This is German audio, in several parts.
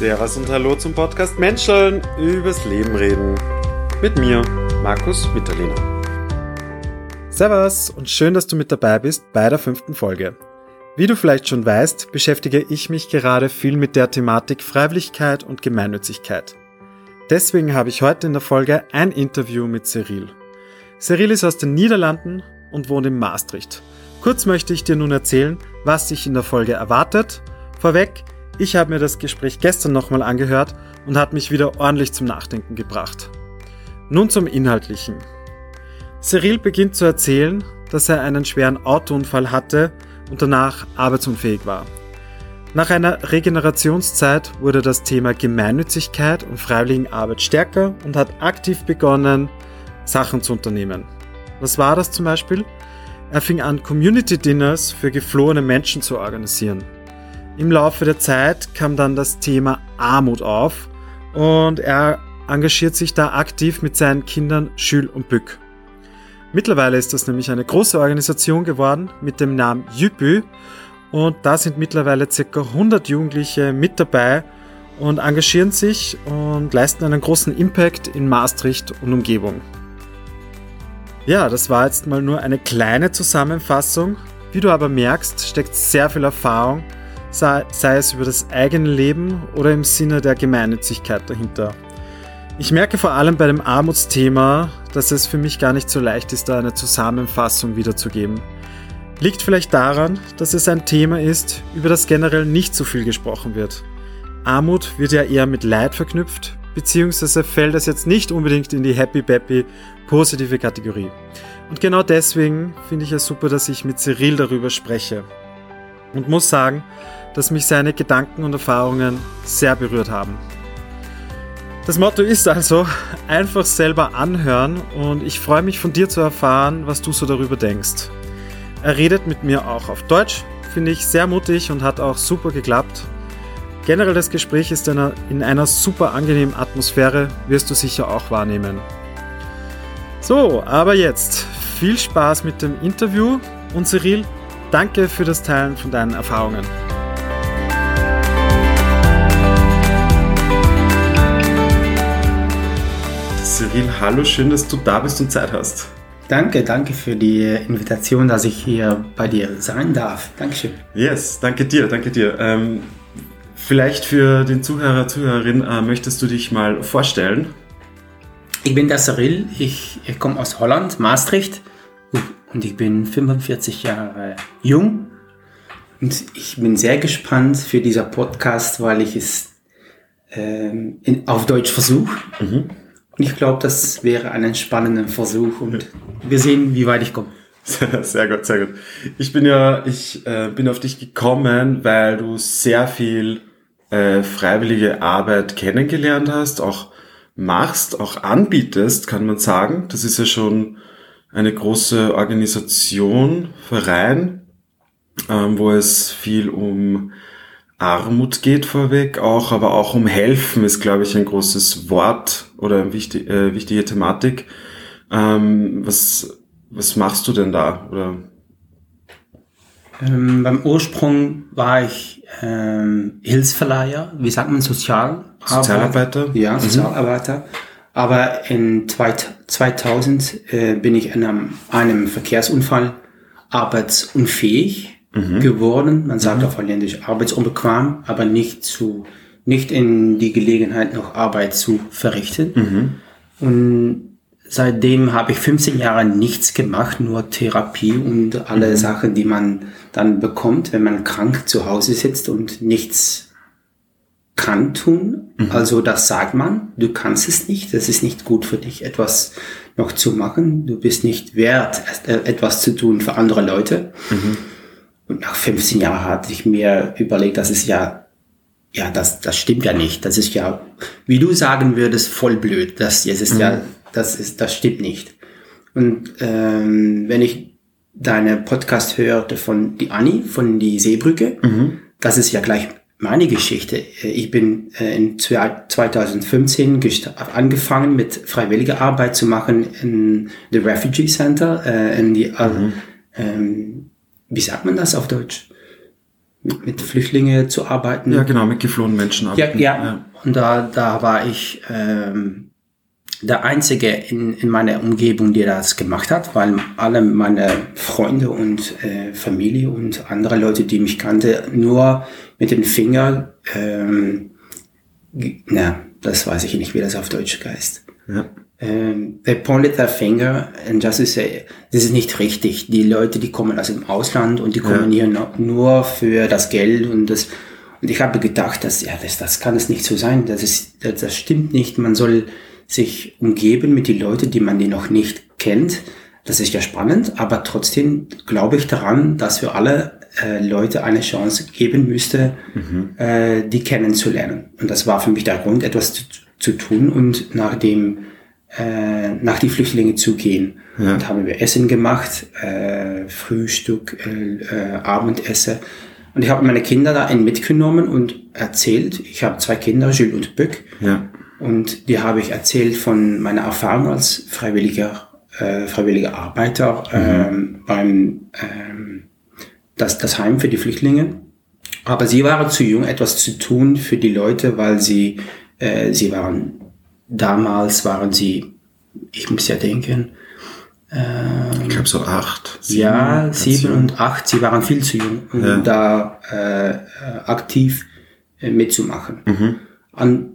Servus und Hallo zum Podcast Menscheln übers Leben reden. Mit mir, Markus Mitterlehner. Servus und schön, dass du mit dabei bist bei der fünften Folge. Wie du vielleicht schon weißt, beschäftige ich mich gerade viel mit der Thematik Freiwilligkeit und Gemeinnützigkeit. Deswegen habe ich heute in der Folge ein Interview mit Cyril. Cyril ist aus den Niederlanden und wohnt in Maastricht. Kurz möchte ich dir nun erzählen, was dich in der Folge erwartet. Vorweg, ich habe mir das Gespräch gestern nochmal angehört und hat mich wieder ordentlich zum Nachdenken gebracht. Nun zum Inhaltlichen. Cyril beginnt zu erzählen, dass er einen schweren Autounfall hatte und danach arbeitsunfähig war. Nach einer Regenerationszeit wurde das Thema Gemeinnützigkeit und Freiwilligenarbeit stärker und hat aktiv begonnen, Sachen zu unternehmen. Was war das zum Beispiel? Er fing an, Community Dinners für geflohene Menschen zu organisieren. Im Laufe der Zeit kam dann das Thema Armut auf und er engagiert sich da aktiv mit seinen Kindern Schül und Bück. Mittlerweile ist das nämlich eine große Organisation geworden mit dem Namen Jüpü und da sind mittlerweile ca. 100 Jugendliche mit dabei und engagieren sich und leisten einen großen Impact in Maastricht und Umgebung. Ja, das war jetzt mal nur eine kleine Zusammenfassung. Wie du aber merkst, steckt sehr viel Erfahrung sei, sei es über das eigene Leben oder im Sinne der Gemeinnützigkeit dahinter. Ich merke vor allem bei dem Armutsthema, dass es für mich gar nicht so leicht ist, da eine Zusammenfassung wiederzugeben. Liegt vielleicht daran, dass es ein Thema ist, über das generell nicht so viel gesprochen wird. Armut wird ja eher mit Leid verknüpft, beziehungsweise fällt es jetzt nicht unbedingt in die Happy Peppy positive Kategorie. Und genau deswegen finde ich es super, dass ich mit Cyril darüber spreche. Und muss sagen, dass mich seine Gedanken und Erfahrungen sehr berührt haben. Das Motto ist also einfach selber anhören und ich freue mich von dir zu erfahren, was du so darüber denkst. Er redet mit mir auch auf Deutsch, finde ich sehr mutig und hat auch super geklappt. Generell das Gespräch ist in einer super angenehmen Atmosphäre, wirst du sicher auch wahrnehmen. So, aber jetzt viel Spaß mit dem Interview und Cyril, danke für das Teilen von deinen Erfahrungen. Cyril, hallo, schön, dass du da bist und Zeit hast. Danke, danke für die Invitation, dass ich hier bei dir sein darf. Dankeschön. Yes, danke dir, danke dir. Ähm, vielleicht für den Zuhörer, Zuhörerin, äh, möchtest du dich mal vorstellen? Ich bin der Cyril, ich, ich komme aus Holland, Maastricht und ich bin 45 Jahre jung und ich bin sehr gespannt für dieser Podcast, weil ich es ähm, in, auf Deutsch versuche. Mhm. Ich glaube, das wäre ein spannender Versuch und wir sehen, wie weit ich komme. Sehr gut, sehr gut. Ich bin ja, ich äh, bin auf dich gekommen, weil du sehr viel äh, freiwillige Arbeit kennengelernt hast, auch machst, auch anbietest, kann man sagen. Das ist ja schon eine große Organisation, Verein, ähm, wo es viel um Armut geht vorweg auch, aber auch um Helfen ist, glaube ich, ein großes Wort oder eine wichtig, äh, wichtige Thematik. Ähm, was, was machst du denn da? Oder? Ähm, beim Ursprung war ich ähm, Hilfsverleiher, wie sagt man, Sozial Sozialarbeiter? Ja, mhm. Sozialarbeiter. Aber in 2000 äh, bin ich in einem, einem Verkehrsunfall arbeitsunfähig mhm. geworden. Man sagt mhm. auf Holländisch arbeitsunbequem, aber nicht zu, nicht in die Gelegenheit, noch Arbeit zu verrichten. Mhm. Und seitdem habe ich 15 Jahre nichts gemacht, nur Therapie und alle mhm. Sachen, die man dann bekommt, wenn man krank zu Hause sitzt und nichts kann tun. Mhm. Also das sagt man, du kannst es nicht, es ist nicht gut für dich, etwas noch zu machen. Du bist nicht wert, etwas zu tun für andere Leute. Mhm. Und nach 15 Jahren hatte ich mir überlegt, das ist ja, ja, das, das stimmt ja nicht. Das ist ja, wie du sagen würdest, voll blöd. Das, das ist mhm. ja, das ist, das stimmt nicht. Und ähm, wenn ich deine Podcast hörte von die Anni, von die Seebrücke, mhm. das ist ja gleich meine Geschichte. Ich bin äh, in 2015 angefangen mit freiwilliger Arbeit zu machen in the Refugee Center, äh, in die, mhm. ähm, wie sagt man das auf Deutsch? mit, mit Flüchtlingen zu arbeiten. Ja, genau, mit geflohenen Menschen arbeiten. Ja, ja. ja. und da, da war ich ähm, der Einzige in, in meiner Umgebung, der das gemacht hat, weil alle meine Freunde und äh, Familie und andere Leute, die mich kannte, nur mit dem Finger, ähm, na, das weiß ich nicht, wie das auf Deutsch heißt. Ja. Ähm, they pointed their finger and just say, das ist nicht richtig. Die Leute, die kommen aus dem Ausland und die kommen ja. hier nur für das Geld und das, und ich habe gedacht, dass, ja, das, das kann es nicht so sein. Das ist, das, das stimmt nicht. Man soll, sich umgeben mit den Leuten, die man die noch nicht kennt. Das ist ja spannend, aber trotzdem glaube ich daran, dass wir alle äh, Leute eine Chance geben müsste, mhm. äh, die kennenzulernen. Und das war für mich der Grund, etwas zu, zu tun und nach dem äh, nach die Flüchtlinge zu gehen. Ja. Und haben wir Essen gemacht, äh, Frühstück, äh, äh, Abendessen. Und ich habe meine Kinder da mitgenommen und erzählt. Ich habe zwei Kinder, Jules und Böck. Ja. Und die habe ich erzählt von meiner Erfahrung als freiwilliger, äh, freiwilliger Arbeiter mhm. ähm, beim ähm, das, das Heim für die Flüchtlinge. Aber sie waren zu jung, etwas zu tun für die Leute, weil sie, äh, sie waren, damals waren sie, ich muss ja denken, ähm, ich glaube so acht. Sieben, ja, sieben und acht, sie waren viel zu jung, um ja. da äh, aktiv äh, mitzumachen. Mhm. An,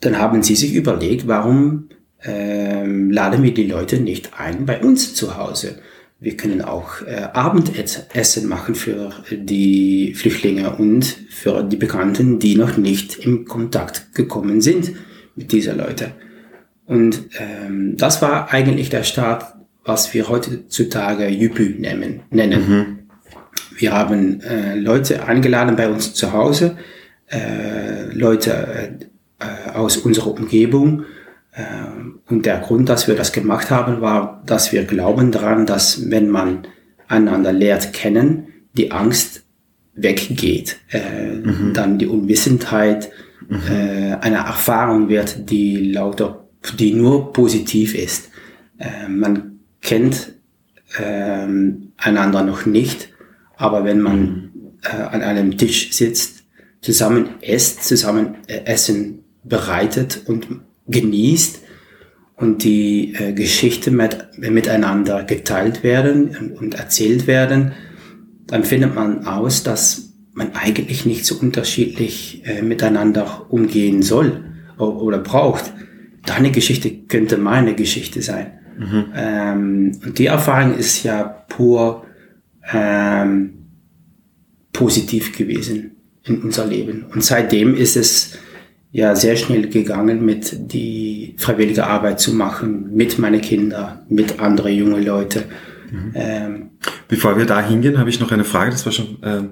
dann haben sie sich überlegt, warum ähm, laden wir die Leute nicht ein bei uns zu Hause. Wir können auch äh, Abendessen machen für die Flüchtlinge und für die Bekannten, die noch nicht in Kontakt gekommen sind dieser Leute. Und ähm, das war eigentlich der Start, was wir heutzutage Jüpü nennen. nennen. Mhm. Wir haben äh, Leute eingeladen bei uns zu Hause, äh, Leute äh, äh, aus unserer Umgebung. Äh, und der Grund, dass wir das gemacht haben, war, dass wir glauben daran, dass wenn man einander lehrt kennen, die Angst weggeht, äh, mhm. dann die Unwissenheit. Äh, eine Erfahrung wird, die lauter, die nur positiv ist. Äh, man kennt äh, einander noch nicht, aber wenn man mhm. an einem Tisch sitzt, zusammen isst, zusammen äh, essen bereitet und genießt und die äh, Geschichte mit, miteinander geteilt werden und erzählt werden, dann findet man aus, dass man eigentlich nicht so unterschiedlich äh, miteinander umgehen soll oder braucht. Deine Geschichte könnte meine Geschichte sein. Mhm. Ähm, und die Erfahrung ist ja pur ähm, positiv gewesen in unser Leben. Und seitdem ist es ja sehr schnell gegangen, mit die freiwillige Arbeit zu machen, mit meinen Kindern, mit anderen jungen Leuten. Mhm. Ähm, Bevor wir da hingehen, habe ich noch eine Frage. Das war schon, ähm,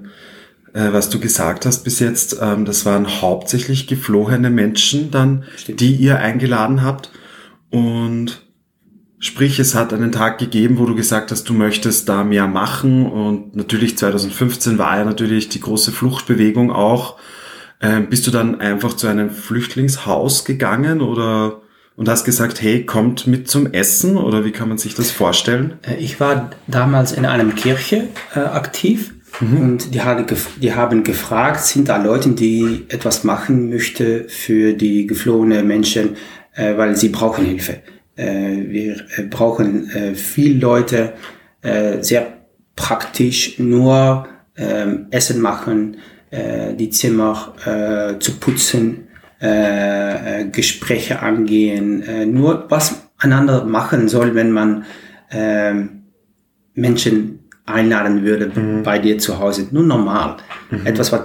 äh, was du gesagt hast bis jetzt. Ähm, das waren hauptsächlich geflohene Menschen dann, Stimmt. die ihr eingeladen habt. Und sprich, es hat einen Tag gegeben, wo du gesagt hast, du möchtest da mehr machen. Und natürlich 2015 war ja natürlich die große Fluchtbewegung auch ähm, bist du dann einfach zu einem Flüchtlingshaus gegangen oder und hast gesagt, hey, kommt mit zum Essen oder wie kann man sich das vorstellen? Äh, ich war damals in einer Kirche äh, aktiv mhm. und die, haben die haben gefragt, sind da Leute, die etwas machen möchten für die geflohenen Menschen, äh, weil sie brauchen Hilfe. Äh, wir äh, brauchen äh, viele Leute, äh, sehr praktisch nur ähm, Essen machen, äh, die Zimmer äh, zu putzen, äh, äh, Gespräche angehen, äh, nur was einander machen soll, wenn man äh, Menschen einladen würde mhm. bei dir zu Hause. Nur normal. Mhm. Etwas, was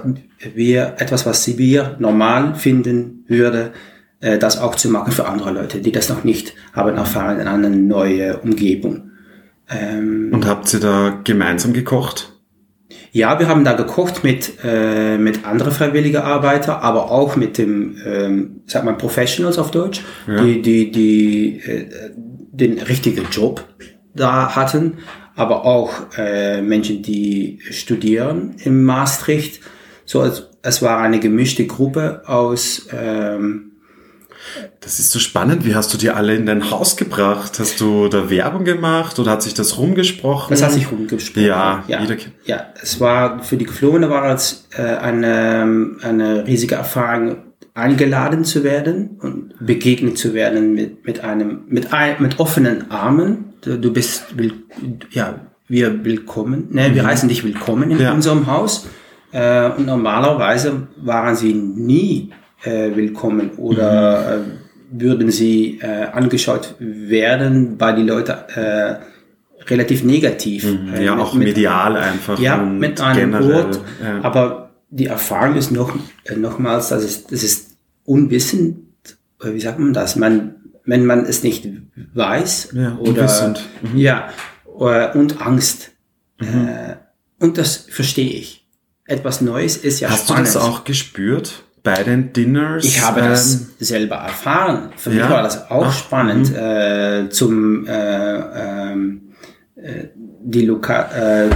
wir, etwas, was wir normal finden würde, äh, das auch zu machen für andere Leute, die das noch nicht haben erfahren in einer neuen Umgebung. Ähm, Und habt ihr da gemeinsam gekocht? Ja, wir haben da gekocht mit, äh, mit anderen freiwilligen Arbeiter, aber auch mit dem, ähm, sag mal, Professionals auf Deutsch, ja. die, die, die äh, den richtigen Job da hatten, aber auch äh, Menschen, die studieren in Maastricht. So, es, es war eine gemischte Gruppe aus, ähm, Das ist so spannend. Wie hast du die alle in dein Haus gebracht? Hast du da Werbung gemacht oder hat sich das rumgesprochen? Das hat sich rumgesprochen. Ja, ja. Ja, es war für die Geflohene war es äh, eine, eine riesige Erfahrung, eingeladen zu werden und begegnet zu werden mit, mit einem, mit, ein, mit offenen Armen. Du, du bist, will, ja, wir willkommen, ne, wir mhm. heißen dich willkommen in ja. unserem Haus. Äh, und normalerweise waren sie nie äh, willkommen oder mhm. äh, würden sie äh, angeschaut werden, weil die Leute äh, relativ negativ. Mhm. Äh, ja, mit, auch medial mit, einfach. Ja, mit einem generell, Ort. Ja. Aber die Erfahrung ist noch, äh, nochmals, dass es, das ist unwissend, wie sagt man das? Man, wenn man es nicht weiß ja, oder mhm. ja und Angst mhm. äh, und das verstehe ich. Etwas Neues ist ja Hast spannend. du das auch gespürt? bei den Dinners? Ich habe ähm, das selber erfahren. Für ja? mich war das auch Ach, spannend, mhm. äh, zum äh, ähm, äh, die Loka äh,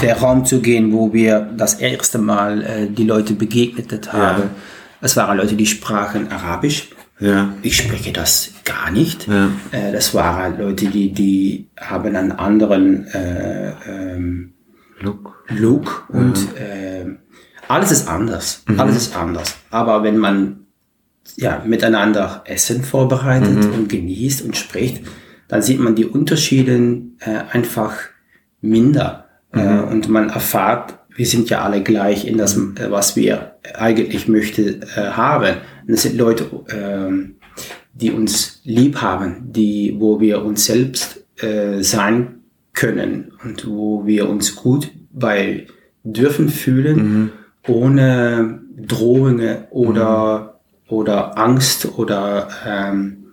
der Raum zu gehen, wo wir das erste Mal die Leute begegnet haben. Ja. Es waren Leute, die sprachen Arabisch. Ja. Ich spreche das gar nicht. Ja. Äh, das waren Leute, die, die haben einen anderen äh, ähm, Look. Look und äh, alles ist anders. Mhm. Alles ist anders. Aber wenn man ja, miteinander Essen vorbereitet mhm. und genießt und spricht, dann sieht man die Unterschiede äh, einfach minder. Äh, mhm. Äh, und man erfahrt, wir sind ja alle gleich in das, äh, was wir eigentlich möchte äh, haben. Und es sind Leute, äh, die uns lieb haben, die, wo wir uns selbst äh, sein können und wo wir uns gut bei dürfen fühlen. Mhm ohne Drohungen oder, mhm. oder Angst oder ähm,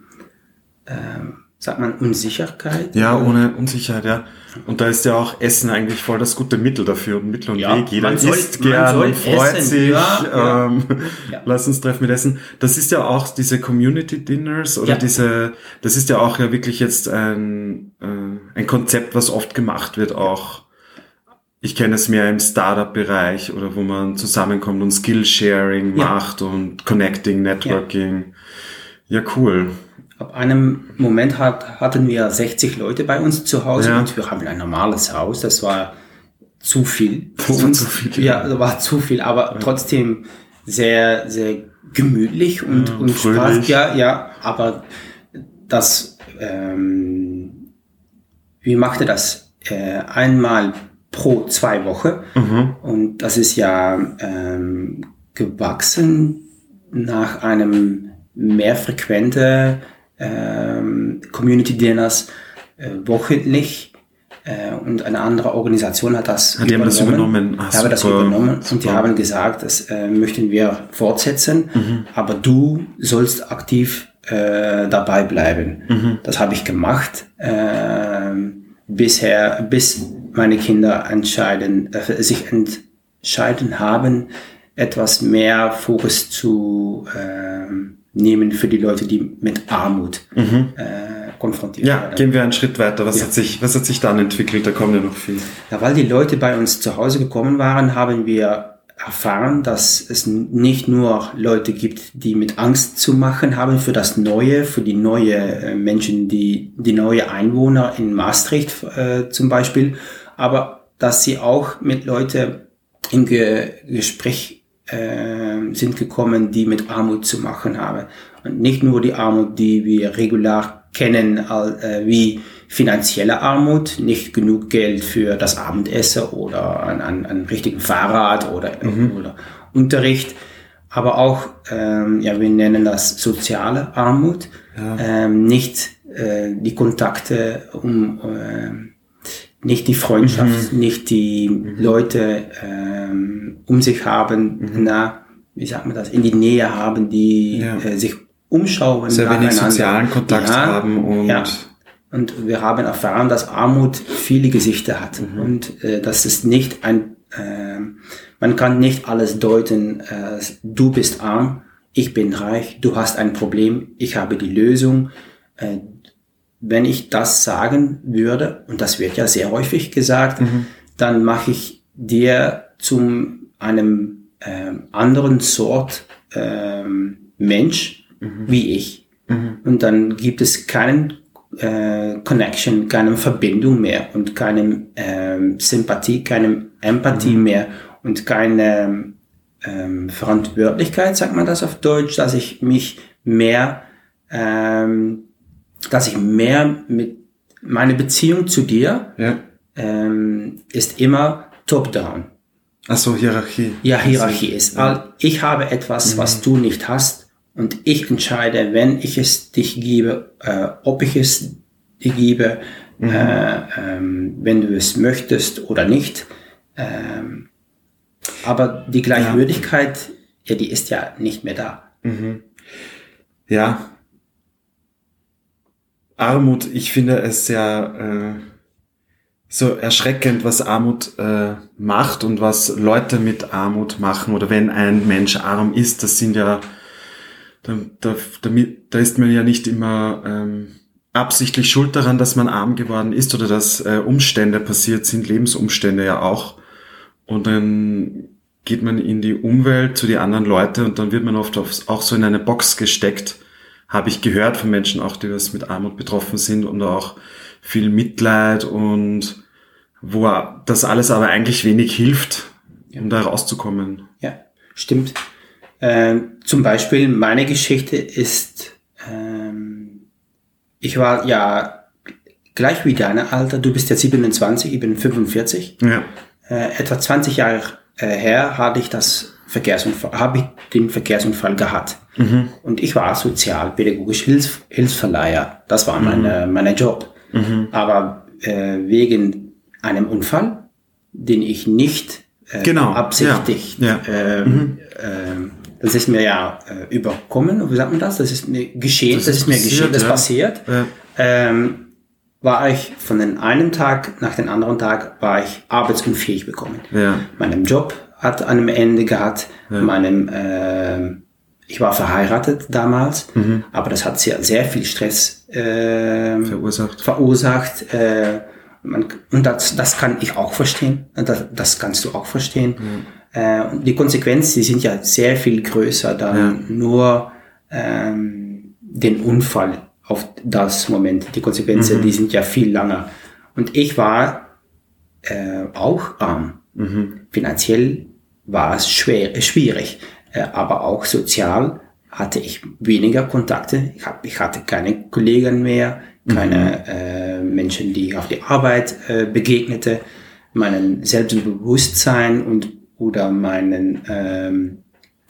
ähm, sagt man Unsicherheit? Ja, ohne Unsicherheit, ja. Und da ist ja auch Essen eigentlich voll das gute Mittel dafür und Mittel und ja, Weg. Jeder soll, isst gern und freut essen. sich. Ja, ähm, ja. Lass uns treffen mit Essen. Das ist ja auch diese Community Dinners oder diese, das ist ja auch ja wirklich jetzt ein, äh, ein Konzept, was oft gemacht wird auch ich kenne es mehr im Startup-Bereich oder wo man zusammenkommt und Skillsharing macht und Connecting, Networking. Ja, cool. Ab einem Moment hat, hatten wir 60 Leute bei uns zu Hause ja. und wir haben ein normales Haus. Das war zu viel. Das war zu viel. Ja, das war zu viel, aber trotzdem sehr, sehr gemütlich und, und Spaß. Ja, ja, aber das, ähm, wie machte das? Äh, einmal pro zwei Wochen. Mhm. Und das ist ja ähm, gewachsen nach einem mehr frequenten ähm, Community Dinners äh, wöchentlich. Äh, und eine andere Organisation hat das die übernommen. Haben das übernommen. Ach, habe das übernommen super. und die haben gesagt, das äh, möchten wir fortsetzen, mhm. aber du sollst aktiv äh, dabei bleiben. Mhm. Das habe ich gemacht. Äh, bisher, bis meine Kinder entscheiden, äh, sich entscheiden haben, etwas mehr Fokus zu äh, nehmen für die Leute, die mit Armut mhm. äh, konfrontiert ja, werden. Ja, gehen wir einen Schritt weiter. Was, ja. hat sich, was hat sich dann entwickelt? Da kommen ja noch viel. Ja, weil die Leute bei uns zu Hause gekommen waren, haben wir erfahren, dass es nicht nur Leute gibt, die mit Angst zu machen haben für das Neue, für die neue äh, Menschen, die, die neue Einwohner in Maastricht äh, zum Beispiel, aber dass sie auch mit Leuten in Ge Gespräch äh, sind gekommen, die mit Armut zu machen haben. Und nicht nur die Armut, die wir regular kennen, äh, wie finanzielle Armut, nicht genug Geld für das Abendessen oder ein, ein richtigen Fahrrad oder, mhm. oder Unterricht, aber auch, ähm, ja, wir nennen das soziale Armut, ja. ähm, nicht äh, die Kontakte um äh, nicht die Freundschaft, mhm. nicht die mhm. Leute ähm, um sich haben, mhm. na, wie sagt man das, in die Nähe haben, die ja. äh, sich umschauen. Sehr wenig sozialen Kontakt ja, haben und ja. Und wir haben erfahren, dass Armut viele Gesichter hat mhm. und äh, dass es nicht ein, äh, man kann nicht alles deuten, äh, du bist arm, ich bin reich, du hast ein Problem, ich habe die Lösung. Wenn ich das sagen würde, und das wird ja sehr häufig gesagt, mhm. dann mache ich dir zum einem ähm, anderen Sort ähm, Mensch, wie ich. Und dann gibt es keinen äh, Connection, keine Verbindung mehr und keine ähm, Sympathie, keine Empathie mhm. mehr und keine ähm, Verantwortlichkeit, sagt man das auf Deutsch, dass ich mich mehr, ähm, dass ich mehr mit meine Beziehung zu dir ja. ähm, ist immer top-down. Ach so, Hierarchie. Ja, Hierarchie ist. Ja. Ich habe etwas, mhm. was du nicht hast und ich entscheide, wenn ich es dich gebe, äh, ob ich es dir gebe, mhm. äh, ähm, wenn du es möchtest oder nicht. Ähm, aber die Gleichwürdigkeit, ja. ja. die ist ja nicht mehr da. Mhm. Ja. Armut, ich finde es sehr äh, so erschreckend, was Armut äh, macht und was Leute mit Armut machen oder wenn ein Mensch arm ist, das sind ja da, da, damit, da ist man ja nicht immer ähm, absichtlich schuld daran, dass man arm geworden ist oder dass äh, Umstände passiert sind, Lebensumstände ja auch. Und dann geht man in die Umwelt zu die anderen Leute und dann wird man oft auch so in eine Box gesteckt. Habe ich gehört von Menschen auch, die was mit Armut betroffen sind und auch viel Mitleid und wo das alles aber eigentlich wenig hilft, um da rauszukommen. Ja, stimmt. Ähm, zum Beispiel meine Geschichte ist, ähm, ich war ja gleich wie deine Alter, du bist ja 27, ich bin 45. Ja. Äh, etwa 20 Jahre äh, her hatte ich das Verkehrsunfall, habe ich den Verkehrsunfall gehabt. Mhm. Und ich war sozialpädagogisch Hilfs Hilfsverleiher. Das war meine, mhm. mein Job. Mhm. Aber äh, wegen einem Unfall, den ich nicht äh, genau. absichtigt ja. ja. Ähm, mhm. ähm, das ist mir ja äh, überkommen, wie sagt man das? Das ist mir geschehen, das, das ist, mir passiert, geschehen, das ja. passiert. Ähm, war ich von den einen Tag nach den anderen Tag war ich arbeitsunfähig bekommen. Ja. Meinem Job hat an einem Ende gehabt, ja. meinem äh, ich war verheiratet damals, mhm. aber das hat sehr, sehr viel Stress äh, verursacht. verursacht äh, man, und das, das kann ich auch verstehen. Das, das kannst du auch verstehen. Mhm. Äh, die Konsequenzen, die sind ja sehr viel größer dann ja. nur ähm, den Unfall auf das Moment. Die Konsequenzen, mhm. die sind ja viel länger. Und ich war äh, auch arm. Mhm. Finanziell war es schwer, schwierig, äh, aber auch sozial hatte ich weniger Kontakte. Ich, hab, ich hatte keine Kollegen mehr, keine mhm. äh, Menschen, die auf die Arbeit äh, begegnete. Meinen Selbstbewusstsein und oder meinen ähm,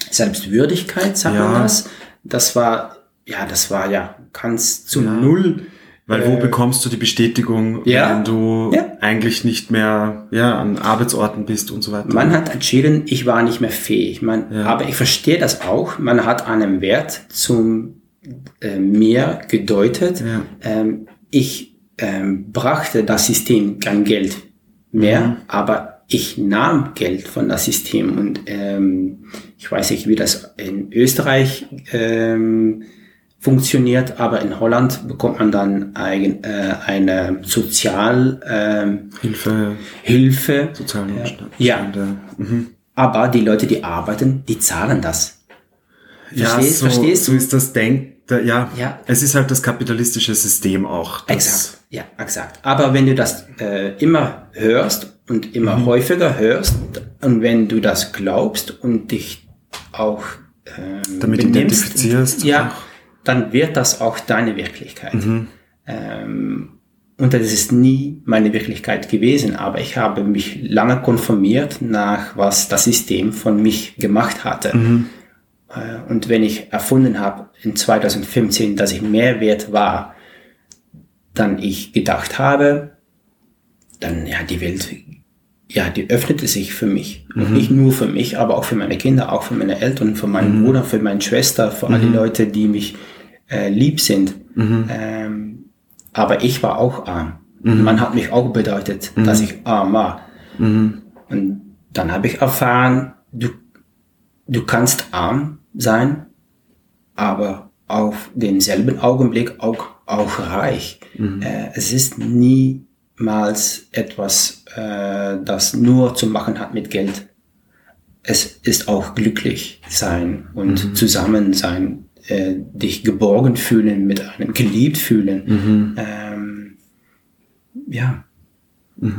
Selbstwürdigkeit, sagt ja. man das. Das war, ja, das war ja ganz zu ja. null. Weil wo äh, bekommst du die Bestätigung, ja, wenn du ja. eigentlich nicht mehr ja, an Arbeitsorten bist und so weiter? Man hat entschieden, ich war nicht mehr fähig. Man, ja. Aber ich verstehe das auch. Man hat einen Wert zum äh, mir gedeutet. Ähm, ich ähm, brachte das System kein Geld mehr, mhm. aber ich nahm Geld von das System und ähm, ich weiß nicht, wie das in Österreich ähm, funktioniert, aber in Holland bekommt man dann ein, äh, eine Sozial ähm, Hilfe, Hilfe Sozialnotstand. Äh, ja, mhm. aber die Leute, die arbeiten, die zahlen das. Verstehst, ja, so, verstehst du? So ist das Denk, ja, ja, es ist halt das kapitalistische System auch. Exakt, ja, exakt. Aber wenn du das äh, immer hörst und immer mhm. häufiger hörst und wenn du das glaubst und dich auch ähm, damit benimmst, identifizierst, ja. Dann wird das auch deine Wirklichkeit. Mhm. Ähm, und das ist nie meine Wirklichkeit gewesen, aber ich habe mich lange konformiert nach was das System von mich gemacht hatte. Mhm. Äh, und wenn ich erfunden habe in 2015, dass ich mehr wert war, dann ich gedacht habe, dann ja die Welt ja, die öffnete sich für mich. Mhm. Und nicht nur für mich, aber auch für meine Kinder, auch für meine Eltern, für meinen mhm. Bruder, für meine Schwester, für mhm. alle Leute, die mich äh, lieb sind. Mhm. Ähm, aber ich war auch arm. Mhm. Man hat mich auch bedeutet, mhm. dass ich arm war. Und dann habe ich erfahren, du, du kannst arm sein, aber auf denselben Augenblick auch, auch reich. Äh, es ist nie niemals etwas, äh, das nur zu machen hat mit Geld. Es ist auch glücklich sein und mhm. zusammen sein äh, dich geborgen fühlen, mit einem geliebt fühlen. Mhm. Ähm, ja,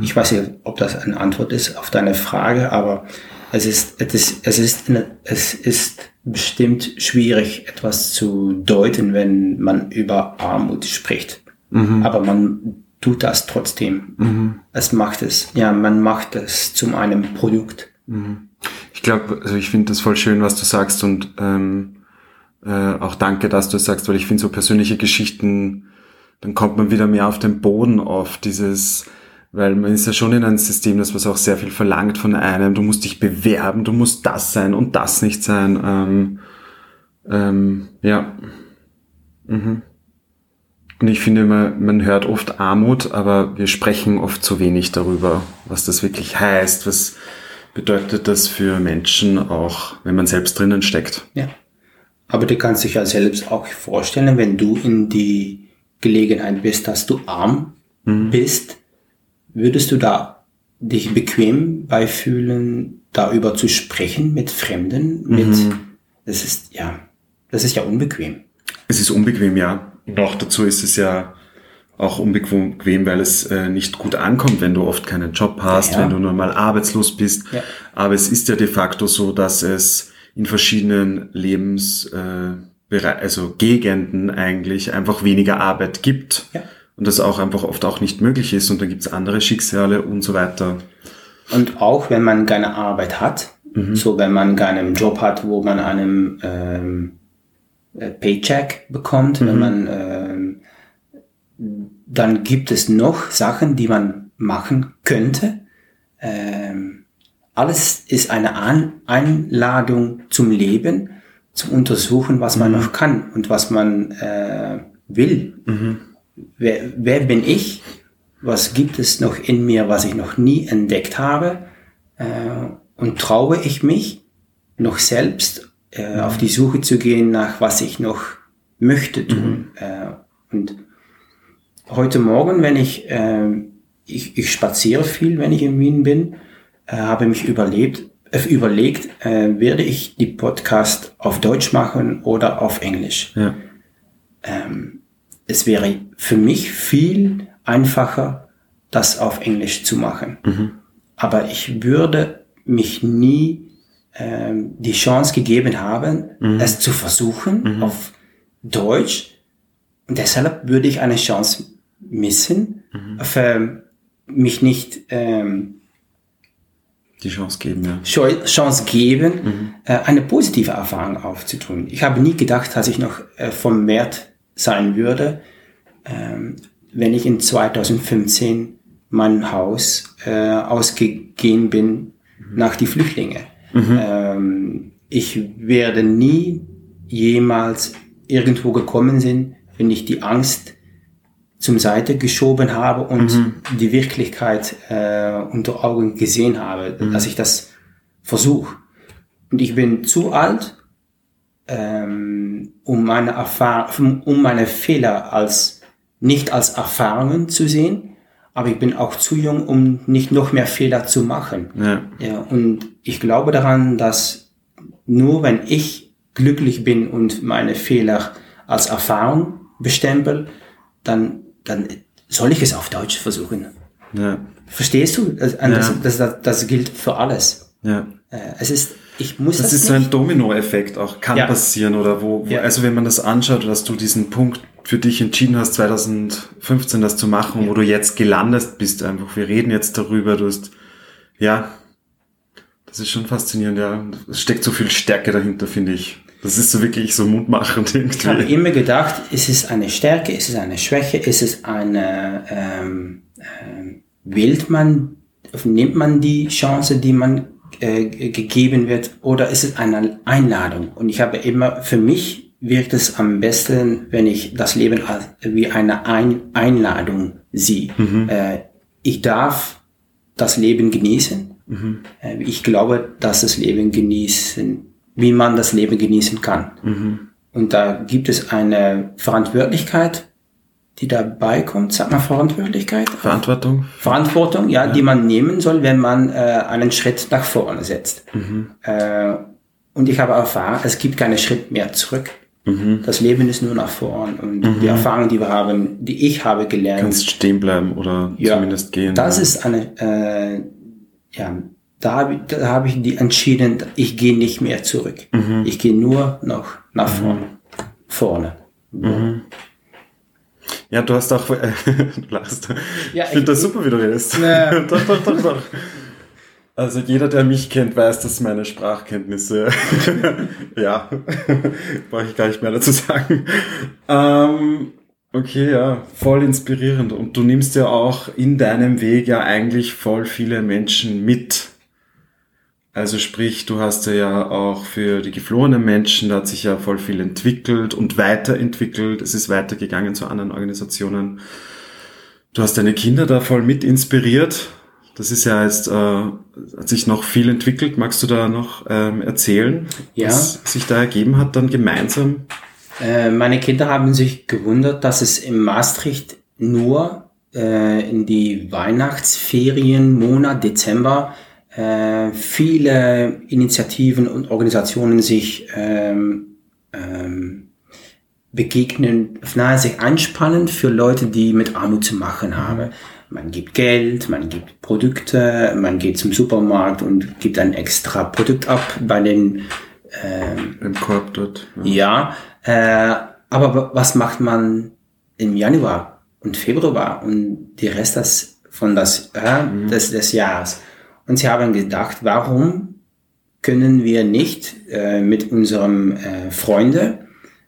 ich weiß nicht, ob das eine Antwort ist auf deine Frage, aber es ist, es ist, es ist, es ist bestimmt schwierig, etwas zu deuten, wenn man über Armut spricht. Aber man tut das trotzdem. Es macht es, ja, man macht es zu einem Produkt. Ich glaube, also ich finde das voll schön, was du sagst und ähm, äh, auch danke, dass du es sagst, weil ich finde so persönliche Geschichten, dann kommt man wieder mehr auf den Boden auf dieses, weil man ist ja schon in einem System, das was auch sehr viel verlangt von einem. Du musst dich bewerben, du musst das sein und das nicht sein. Ähm, ähm, ja. Mhm. Und ich finde, man, man hört oft Armut, aber wir sprechen oft zu wenig darüber, was das wirklich heißt, was bedeutet das für Menschen auch, wenn man selbst drinnen steckt. Ja. Aber du kannst dich ja selbst auch vorstellen, wenn du in die Gelegenheit bist, dass du arm bist, würdest du da dich bequem beifühlen, darüber zu sprechen mit Fremden? Mit, Das ist, ja, das ist ja unbequem. Es ist unbequem, ja. Auch dazu ist es ja auch unbequem, weil es äh, nicht gut ankommt, wenn du oft keinen Job hast, Ja, ja. wenn du nur mal arbeitslos bist. Ja. Aber es ist ja de facto so, dass es in verschiedenen Lebens, äh, also Gegenden eigentlich einfach weniger Arbeit gibt. Ja. Und das auch einfach oft auch nicht möglich ist. Und dann gibt's andere Schicksale und so weiter. Und auch wenn man keine Arbeit hat, so wenn man keinen Job hat, wo man einen ähm, äh, Paycheck bekommt, wenn man ähm, dann gibt es noch Sachen, die man machen könnte. Ähm, alles ist eine An Einladung zum Leben, zum Untersuchen, was man noch kann und was man äh, will. Wer, wer bin ich? Was gibt es noch in mir, was ich noch nie entdeckt habe? Äh, und traue ich mich noch selbst äh, auf die Suche zu gehen nach was ich noch möchte tun? Äh, und heute Morgen, wenn ich, äh, ich, ich spaziere viel, wenn ich in Wien bin, äh, habe mich überlebt, äh, überlegt, äh, werde ich die Podcast auf Deutsch machen oder auf Englisch? Ja. es wäre für mich viel einfacher, das auf Englisch zu machen. Aber ich würde mich nie ähm, die Chance gegeben haben, es zu versuchen auf Deutsch. Und deshalb würde ich eine Chance missen, auf, ähm, mich nicht ähm, Die Chance geben, ja. Chance geben, äh, eine positive Erfahrung aufzutun. Ich habe nie gedacht, dass ich noch äh, vom Wert sein würde, ähm, wenn ich in 2015 mein Haus äh, ausgegangen bin nach die Flüchtlinge. Ähm, ich werde nie jemals irgendwo gekommen sind, wenn ich die Angst zum Seite geschoben habe und die Wirklichkeit äh, unter Augen gesehen habe, dass ich das versuche. Und ich bin zu alt, ähm, um meine Erfahrung, um meine Fehler als nicht als Erfahrungen zu sehen, aber ich bin auch zu jung, um nicht noch mehr Fehler zu machen. Ja. Ja, und ich glaube daran, dass nur wenn ich glücklich bin und meine Fehler als Erfahrung bestempel, dann, dann soll ich es auf Deutsch versuchen. Ja. Verstehst du? Das, das, das, das gilt für alles. Ja. Äh, Es ist, ich muss Das das, ist so nicht. ein Dominoeffekt auch, kann Ja. passieren oder wo, wo also wenn man das anschaut, dass du diesen Punkt für dich entschieden hast, 2015 das zu machen, wo du jetzt gelandet bist einfach. Wir reden jetzt darüber, du hast, ja, das ist schon faszinierend, ja. Es steckt so viel Stärke dahinter, finde ich. Das ist so wirklich so mundmachend Ich habe irgendwie. immer gedacht, ist es eine Stärke, ist es eine Schwäche, ist es eine, ähm, ähm, wählt man, nimmt man die Chance, die man äh, ge- gegeben wird, oder ist es eine Einladung? Und ich habe immer, für mich wirkt es am besten, wenn ich das Leben als, wie eine Ein Einladung sehe. Äh, ich darf das Leben genießen. Äh, Ich glaube, dass das Leben genießen, wie man das Leben genießen kann. Und da gibt es eine Verantwortlichkeit, die dabei kommt. Sagt man Verantwortlichkeit? Verantwortung? Verantwortung, ja, die man nehmen soll, wenn man äh, einen Schritt nach vorne setzt. Äh, und ich habe erfahren, es gibt keinen Schritt mehr zurück. Das Leben ist nur nach vorn und die Erfahrungen, die wir haben, die ich habe gelernt. Kannst stehen bleiben oder Ja, zumindest gehen. Das ja. ist eine, äh, ja, da habe ich, da habe ich die entschieden, ich gehe nicht mehr zurück. Mhm. Ich gehe nur noch nach vorne. Vorne. Mhm. Ja, du hast auch, äh, du lachst. Ja, ich finde das super, wie du redest. Ja. doch, doch, doch, doch. Also jeder, der mich kennt, weiß, dass meine Sprachkenntnisse, ja, brauche ich gar nicht mehr dazu sagen. Ähm, okay, ja, voll inspirierend. Und du nimmst ja auch in deinem Weg ja eigentlich voll viele Menschen mit. Also sprich, du hast ja, auch für die geflohenen Menschen, da hat sich ja voll viel entwickelt und weiterentwickelt. Es ist weitergegangen zu anderen Organisationen. Du hast deine Kinder da voll mit inspiriert. Das ist ja jetzt, äh, hat sich noch viel entwickelt. Magst du da noch ähm, erzählen, Ja. was sich da ergeben hat dann gemeinsam? Äh, meine Kinder haben sich gewundert, dass es in Maastricht nur äh, in die Weihnachtsferien, Monat Dezember, äh, viele Initiativen und Organisationen sich ähm, ähm, begegnen, nahe sich einspannen für Leute, die mit Armut zu machen haben. Man gibt Geld, man gibt Produkte, man geht zum Supermarkt und gibt ein extra Produkt ab bei den Im Korb dort. Ja. ja, äh, aber wa- was macht man im Januar und Februar und die Rest des, von das, äh, des, des Jahres? Und sie haben gedacht, warum können wir nicht äh, mit unserem äh, Freunde,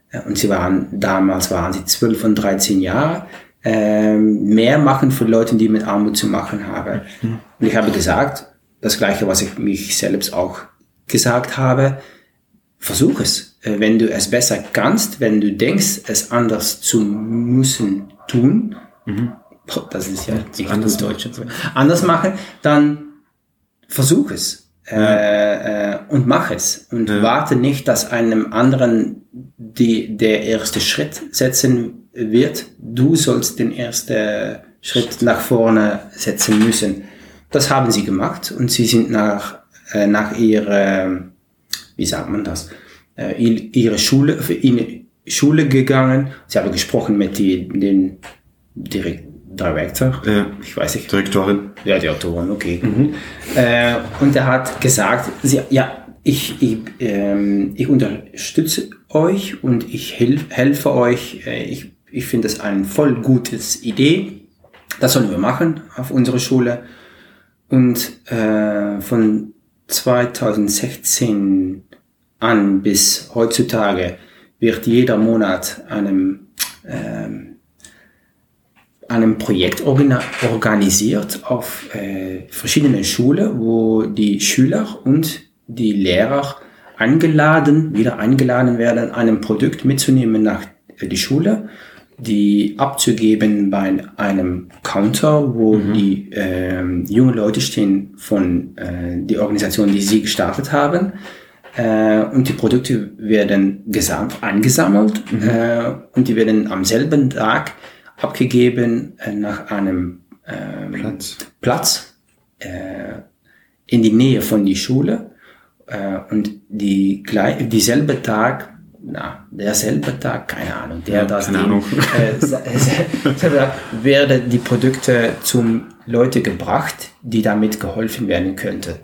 äh, und sie waren, damals waren sie 12 und 13 Jahre, äh, mehr machen für Leute, die mit Armut zu machen haben. Und ich habe gesagt, das gleiche, was ich mich selbst auch gesagt habe, versuch es. Äh, Wenn du es besser kannst, wenn du denkst, es anders zu müssen tun, Boah, das ist ja nicht anders Deutsch, anders machen, dann versuch es äh, äh, und mach es und warte nicht, dass einem anderen die, der erste Schritt setzen wird. Du sollst den ersten Schritt nach vorne setzen müssen. Das haben sie gemacht und sie sind nach, äh, nach ihrer, wie sagt man das, äh, ihre Schule, ihre Schule gegangen. Sie haben gesprochen mit die, den Direk Director. Ja. Ich weiß nicht. Direktorin. Ja, die Autoren, okay. Äh, und er hat gesagt, sie, ja, ich, ich, ähm, ich unterstütze euch und ich helf, helfe euch. Äh, ich ich finde es ein voll gutes Idee. Das sollen wir machen auf unserer Schule. Und äh, von 2016 an bis heutzutage wird jeder Monat einem ähm, einem Projekt organisiert auf äh, verschiedenen Schulen, wo die Schüler und die Lehrer eingeladen, wieder eingeladen werden, einem Produkt mitzunehmen nach äh, die Schule, die abzugeben bei einem Counter, wo die ähm, jungen Leute stehen von äh, die Organisation, die sie gestartet haben. Äh, und die Produkte werden gesamt, eingesammelt äh, und die werden am selben Tag abgegeben äh, nach einem ähm, Platz. Platz äh, in die Nähe von die Schule äh, und die gleich, dieselbe Tag, na, derselbe Tag, keine Ahnung, der Ja, das keine Ahnung. Äh, werden die Produkte zum Leute gebracht, die damit geholfen werden könnte.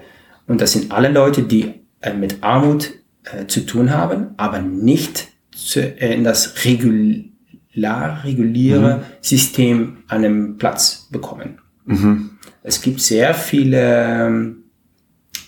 Und das sind alle Leute, die äh, mit Armut äh, zu tun haben, aber nicht zu, in das regular, reguläre System einen Platz bekommen. Es gibt sehr viele ähm,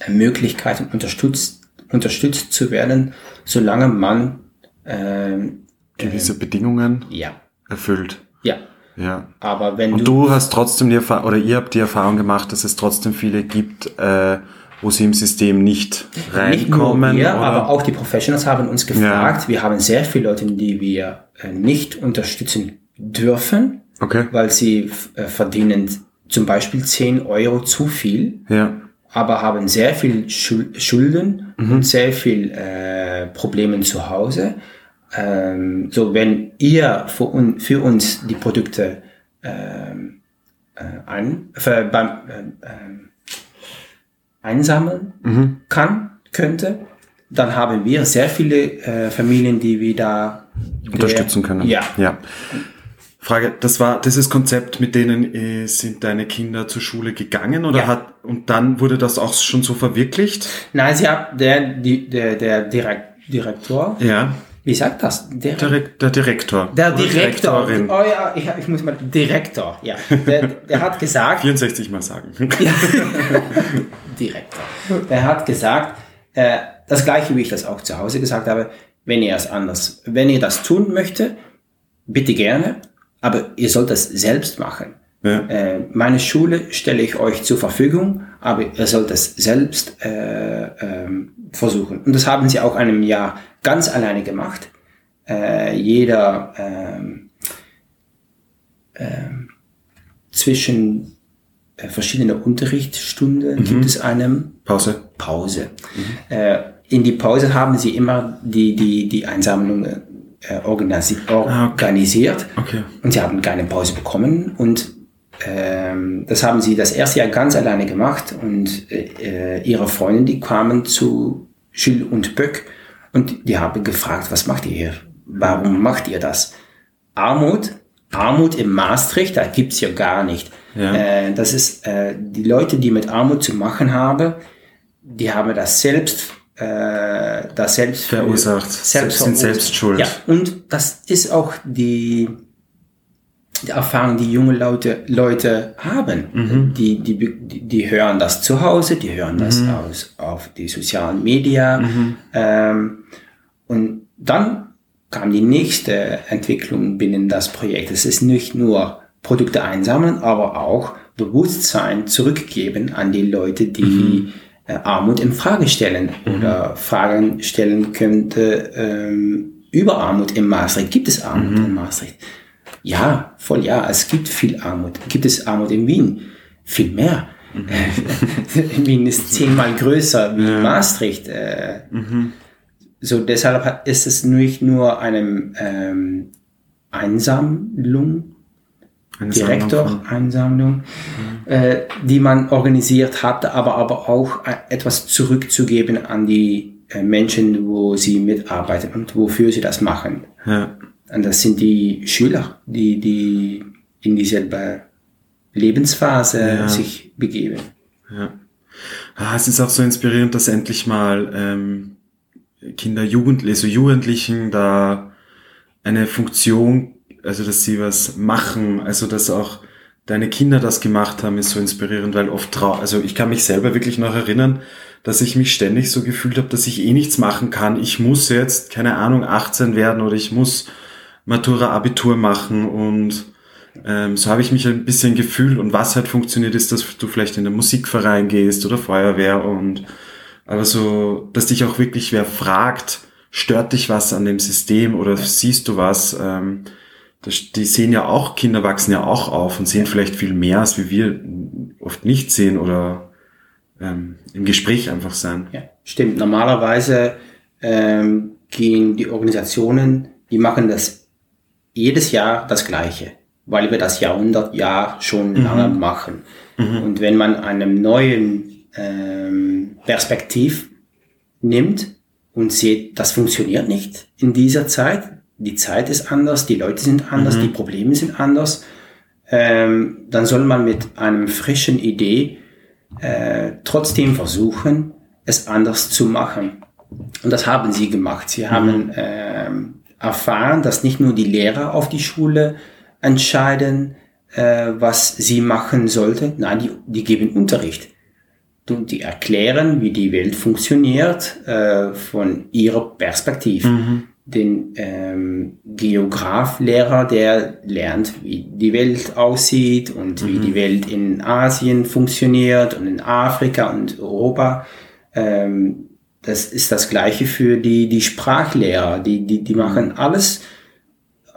Möglichkeiten, unterstützt, unterstützt zu werden, solange man, ähm, Gewisse Bedingungen ja, erfüllt. ja. Ja. Aber wenn Und du, du hast trotzdem die Erfahrung, oder ihr habt die Erfahrung gemacht, dass es trotzdem viele gibt, äh, wo sie im System nicht nicht nur reinkommen. wir, aber auch die Professionals haben uns gefragt. Wir haben sehr viele Leute, die wir äh, nicht unterstützen dürfen, Okay. weil sie äh, verdienen zum Beispiel 10 Euro zu viel. Ja. aber haben sehr viel Schul- Schulden und sehr viel äh, Probleme zu Hause. Ähm, so wenn ihr für, un für uns die Produkte ähm, äh, ein, für, beim, äh, ähm, einsammeln kann, könnte, dann haben wir sehr viele äh, Familien, die wir da unterstützen können. Ja. ja. Frage, das war dieses Konzept, mit denen äh, sind deine Kinder zur Schule gegangen oder Ja. hat und dann wurde das auch schon so verwirklicht? Nein, sie hat der, die, der, der Direkt, Direktor, Ja, wie sagt das? Der, Re- der Direktor. der Direktor. Direktorin. Oh ja, ich, ich muss mal, Direktor, ja. Der, der hat gesagt, 64 mal sagen. Direktor. Der hat gesagt, äh, das gleiche, wie ich das auch zu Hause gesagt habe, wenn ihr es anders, wenn ihr das tun möchtet, bitte gerne, aber ihr sollt das selbst machen. Ja. Äh, meine Schule stelle ich euch zur Verfügung, aber ihr sollt es selbst äh, ähm, versuchen. Und das haben sie auch einem Jahr ganz alleine gemacht. Äh, jeder ähm, ähm, zwischen äh, verschiedene Unterrichtsstunden gibt es eine Pause. Pause. Äh, in die Pause haben sie immer die, die, die Einsammlung äh, organisi organisiert. Okay. Und sie haben keine Pause bekommen und ähm, das haben sie das erste Jahr ganz alleine gemacht und äh, ihre Freunde, die kamen zu Gilles und Böck und die haben gefragt, was macht ihr hier? Warum macht ihr das? Armut, Armut im Maastricht, da gibt's ja gar nicht. Ja. Äh, das ist äh, die Leute, die mit Armut zu machen haben, die haben das selbst, äh, das selbst Verursacht. Selbst sind selbst schuld. Ja, und das ist auch die, die Erfahrung, die junge Leute, Leute haben. Mhm. Die, die, die, hören das zu Hause, die hören das aus, auf die sozialen Medien. Mhm. Ähm, und dann kam die nächste Entwicklung binnen das Projekt. Es ist nicht nur Produkte einsammeln, aber auch Bewusstsein zurückgeben an die Leute, die äh, Armut in Frage stellen oder Fragen stellen könnte ähm, über Armut in Maastricht. Gibt es Armut in Maastricht? Ja, voll ja. Es gibt viel Armut. Gibt es Armut in Wien? Viel mehr. Wien ist zehnmal größer wie Maastricht. Äh, So deshalb ist es nicht nur eine ähm, Einsammlung, Eine Sammlung Direktor, von- Einsammlung, äh, die man organisiert hatte, aber, aber auch äh, etwas zurückzugeben an die äh, Menschen, wo sie mitarbeiten und wofür sie das machen. Ja. Und das sind die Schüler, die, die in dieselbe Lebensphase Ja. sich begeben. Ja. Ah, es ist auch so inspirierend, dass endlich mal ähm, Kinder, Jugendliche, also Jugendlichen da eine Funktion, also dass sie was machen, also dass auch deine Kinder das gemacht haben, ist so inspirierend, weil oft trau also ich kann mich selber wirklich noch erinnern, dass ich mich ständig so gefühlt habe, dass ich eh nichts machen kann. Ich muss jetzt, keine Ahnung, 18 werden oder ich muss Matura Abitur machen und ähm, so habe ich mich ein bisschen gefühlt und was halt funktioniert ist, dass du vielleicht in den Musikverein gehst oder Feuerwehr und aber so, dass dich auch wirklich wer fragt, stört dich was an dem System oder siehst du was? Ähm, das, die sehen ja auch, Kinder wachsen ja auch auf und sehen vielleicht viel mehr, als wie wir oft nicht sehen oder ähm, im Gespräch einfach sein. Ja, stimmt. Normalerweise ähm, gehen die Organisationen, die machen das jedes Jahr das Gleiche, weil wir das Jahrhundertjahr schon lange machen. Und wenn man einen neuen ähm, Perspektiv nimmt und sieht, das funktioniert nicht in dieser Zeit, die Zeit ist anders, die Leute sind anders, die Probleme sind anders, ähm, dann soll man mit einem frischen Idee äh, trotzdem versuchen, es anders zu machen. Und das haben sie gemacht. Sie haben ähm, erfahren, dass nicht nur die Lehrer auf die Schule entscheiden, äh, was sie machen sollten. Nein, die, die geben Unterricht. Die erklären, wie die Welt funktioniert äh, von ihrer Perspektive. Den ähm, Geograflehrer, der lernt, wie die Welt aussieht und wie die Welt in Asien funktioniert und in Afrika und Europa. Ähm, das ist das Gleiche für die, die Sprachlehrer. Die, die, die machen alles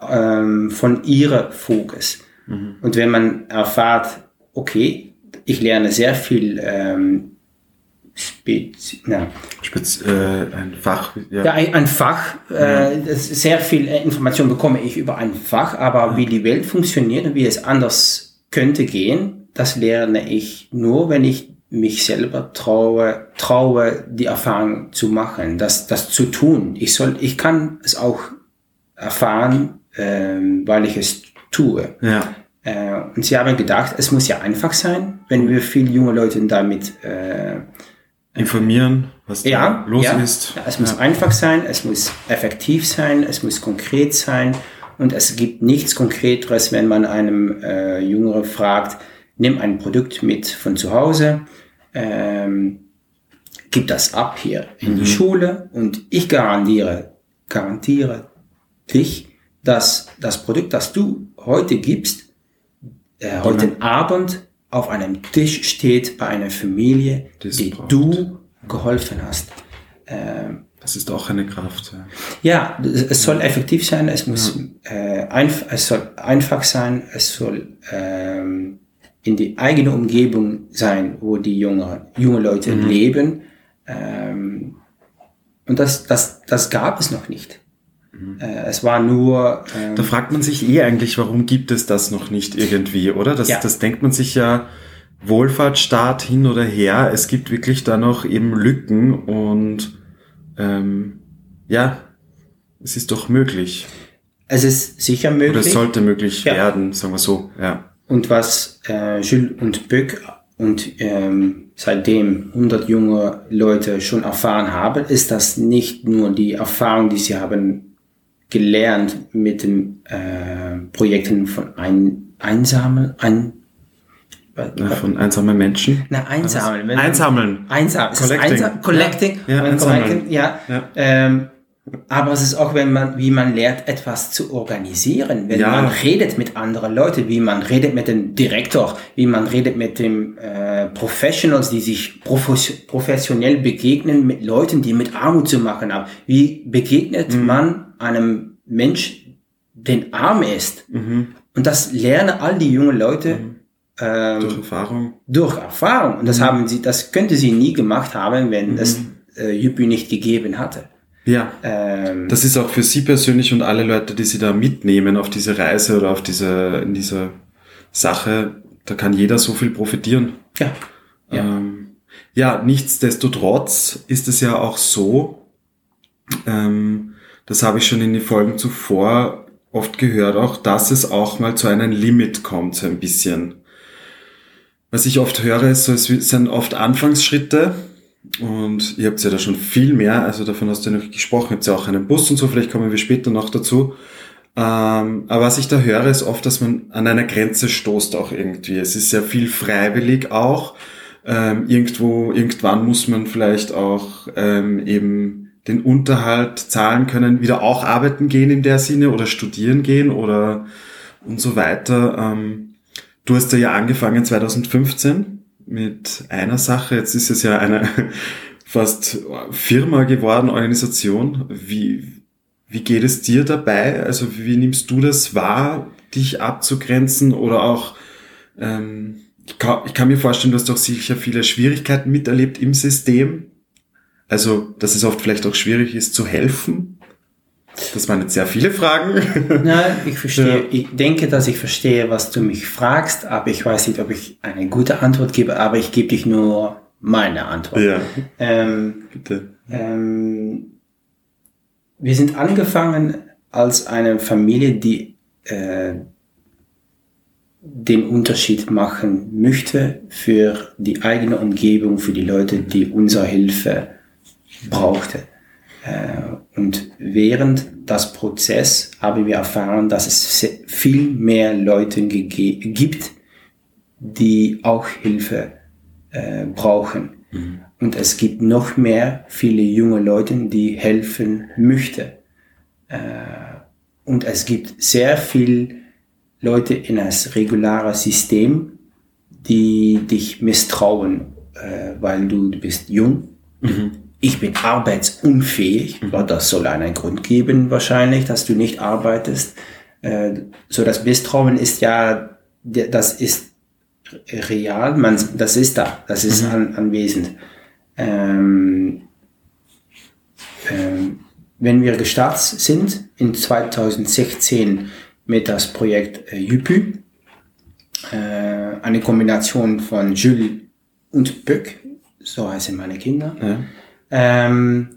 ähm, von ihrer Fokus. Und wenn man erfahrt, okay, ich lerne sehr viel ähm, Spezi na, Spez äh, ein Fach, ja. ja, ein, ein Fach, äh, sehr viel äh, Information bekomme ich über ein Fach, aber wie die Welt funktioniert und wie es anders könnte gehen, das lerne ich nur, wenn ich mich selber traue, traue, die Erfahrung zu machen, das, das zu tun. Ich soll, ich kann es auch erfahren, ähm, weil ich es tue. Ja. Äh, und sie haben gedacht, es muss ja einfach sein, wenn wir viele junge Leute damit äh, informieren, was da ja, los ja. ist. Ja, es muss einfach sein, es muss effektiv sein, es muss konkret sein und es gibt nichts Konkreteres, wenn man einem äh, Jüngeren fragt, nimm ein Produkt mit von zu Hause, ähm, gib das ab hier in die Schule und ich garantiere, garantiere dich, dass das Produkt, das du heute gibst, äh, heute Abend auf einem Tisch steht bei einer Familie, Das die braucht. du geholfen hast. Ähm, Das ist auch eine Kraft. Ja. ja, es soll effektiv sein, es muss äh, einf es soll einfach sein, es soll ähm, in die eigene Umgebung sein, wo die junge, junge Leute leben. Ähm, und das, das, das gab es noch nicht. Äh, es war nur ähm, Da fragt man sich eh eigentlich, warum gibt es das noch nicht irgendwie, oder? Das, Ja. das denkt man sich ja, Wohlfahrtsstaat hin oder her, es gibt wirklich da noch eben Lücken und ähm, ja, es ist doch möglich. es ist sicher Oder möglich. es sollte möglich Ja. werden, sagen wir so, ja. Und was äh, Jules und Böck und ähm, seitdem 100 junge Leute schon erfahren haben, ist das nicht nur die Erfahrung, die sie haben gelernt mit den äh, Projekten von ein, Einsamen, ein, Ja, Von einsamen Menschen. na, einsammeln. wenn- Einsammeln. Einsam. Es ist Collecting. einsam, collecting. Ja, ja, einsammeln. collecting, ja. Ja. Ähm, aber es ist auch, wenn man, wie man lernt, etwas zu organisieren. Wenn Ja. man redet mit anderen Leuten, wie man redet mit dem Direktor, wie man redet mit dem äh, Professionals, die sich profes professionell begegnen mit Leuten, die mit Armut zu machen haben. Wie begegnet Mhm. man einem Mensch, den arm ist? Mhm. Und das lernen all die jungen Leute ähm, Durch Erfahrung. durch Erfahrung. Und das Mhm. haben sie, das könnte sie nie gemacht haben, wenn es äh, Yuppie nicht gegeben hatte. Ja. Ähm, Das ist auch für Sie persönlich und alle Leute, die Sie da mitnehmen auf diese Reise oder auf diese, in dieser Sache, da kann jeder so viel profitieren. ja, Ja. Ähm, ja, nichtsdestotrotz ist es ja auch so, ähm, das habe ich schon in den Folgen zuvor oft gehört, auch, dass es auch mal zu einem Limit kommt, so ein bisschen. Was ich oft höre, ist so, es sind oft Anfangsschritte und ihr habt ja da schon viel mehr, also davon hast du ja noch gesprochen, ihr habt ja auch einen Bus und so, vielleicht kommen wir später noch dazu. Ähm, aber was ich da höre, ist oft, dass man an einer Grenze stoßt auch irgendwie. Es ist sehr viel freiwillig auch. Ähm, irgendwo, irgendwann muss man vielleicht auch ähm, eben den Unterhalt zahlen können, wieder auch arbeiten gehen in der Sinne oder studieren gehen oder und so weiter. Ähm, du hast ja angefangen 2015 mit einer Sache. Jetzt ist es ja eine fast Firma geworden, Organisation. Wie, wie geht es dir dabei? Also wie nimmst du das wahr, dich abzugrenzen oder auch, ähm, ich, kann, ich kann mir vorstellen, du hast doch sicher viele Schwierigkeiten miterlebt im System. Also, dass es oft vielleicht auch schwierig ist zu helfen. Das waren jetzt sehr viele Fragen. na, ich verstehe. Ja. Ich denke, dass ich verstehe, was du mich fragst, aber ich weiß nicht, ob ich eine gute Antwort gebe, aber ich gebe dich nur meine Antwort. ja, Ähm, bitte. Ähm, wir sind angefangen als eine Familie, die äh, den Unterschied machen möchte für die eigene Umgebung, für die Leute, die unsere Hilfe brauchte. Äh, und während das Prozess haben wir erfahren, dass es viel mehr Leute gibt, die auch Hilfe äh, brauchen. Und es gibt noch mehr viele junge Leute, die helfen möchten. Äh, und es gibt sehr viel Leute in das reguläre System, die dich misstrauen, äh, weil du, du bist jung. Ich bin arbeitsunfähig. Ja, das soll einen Grund geben wahrscheinlich, dass du nicht arbeitest. Äh, so das Misstrauen ist ja, das ist real, man, das ist da, das ist an, anwesend. Ähm, ähm, wenn wir gestartet sind in 2016 mit das Projekt äh, Jupy, äh, eine Kombination von Jules und Böck, so heißen meine Kinder, Ja. Ähm,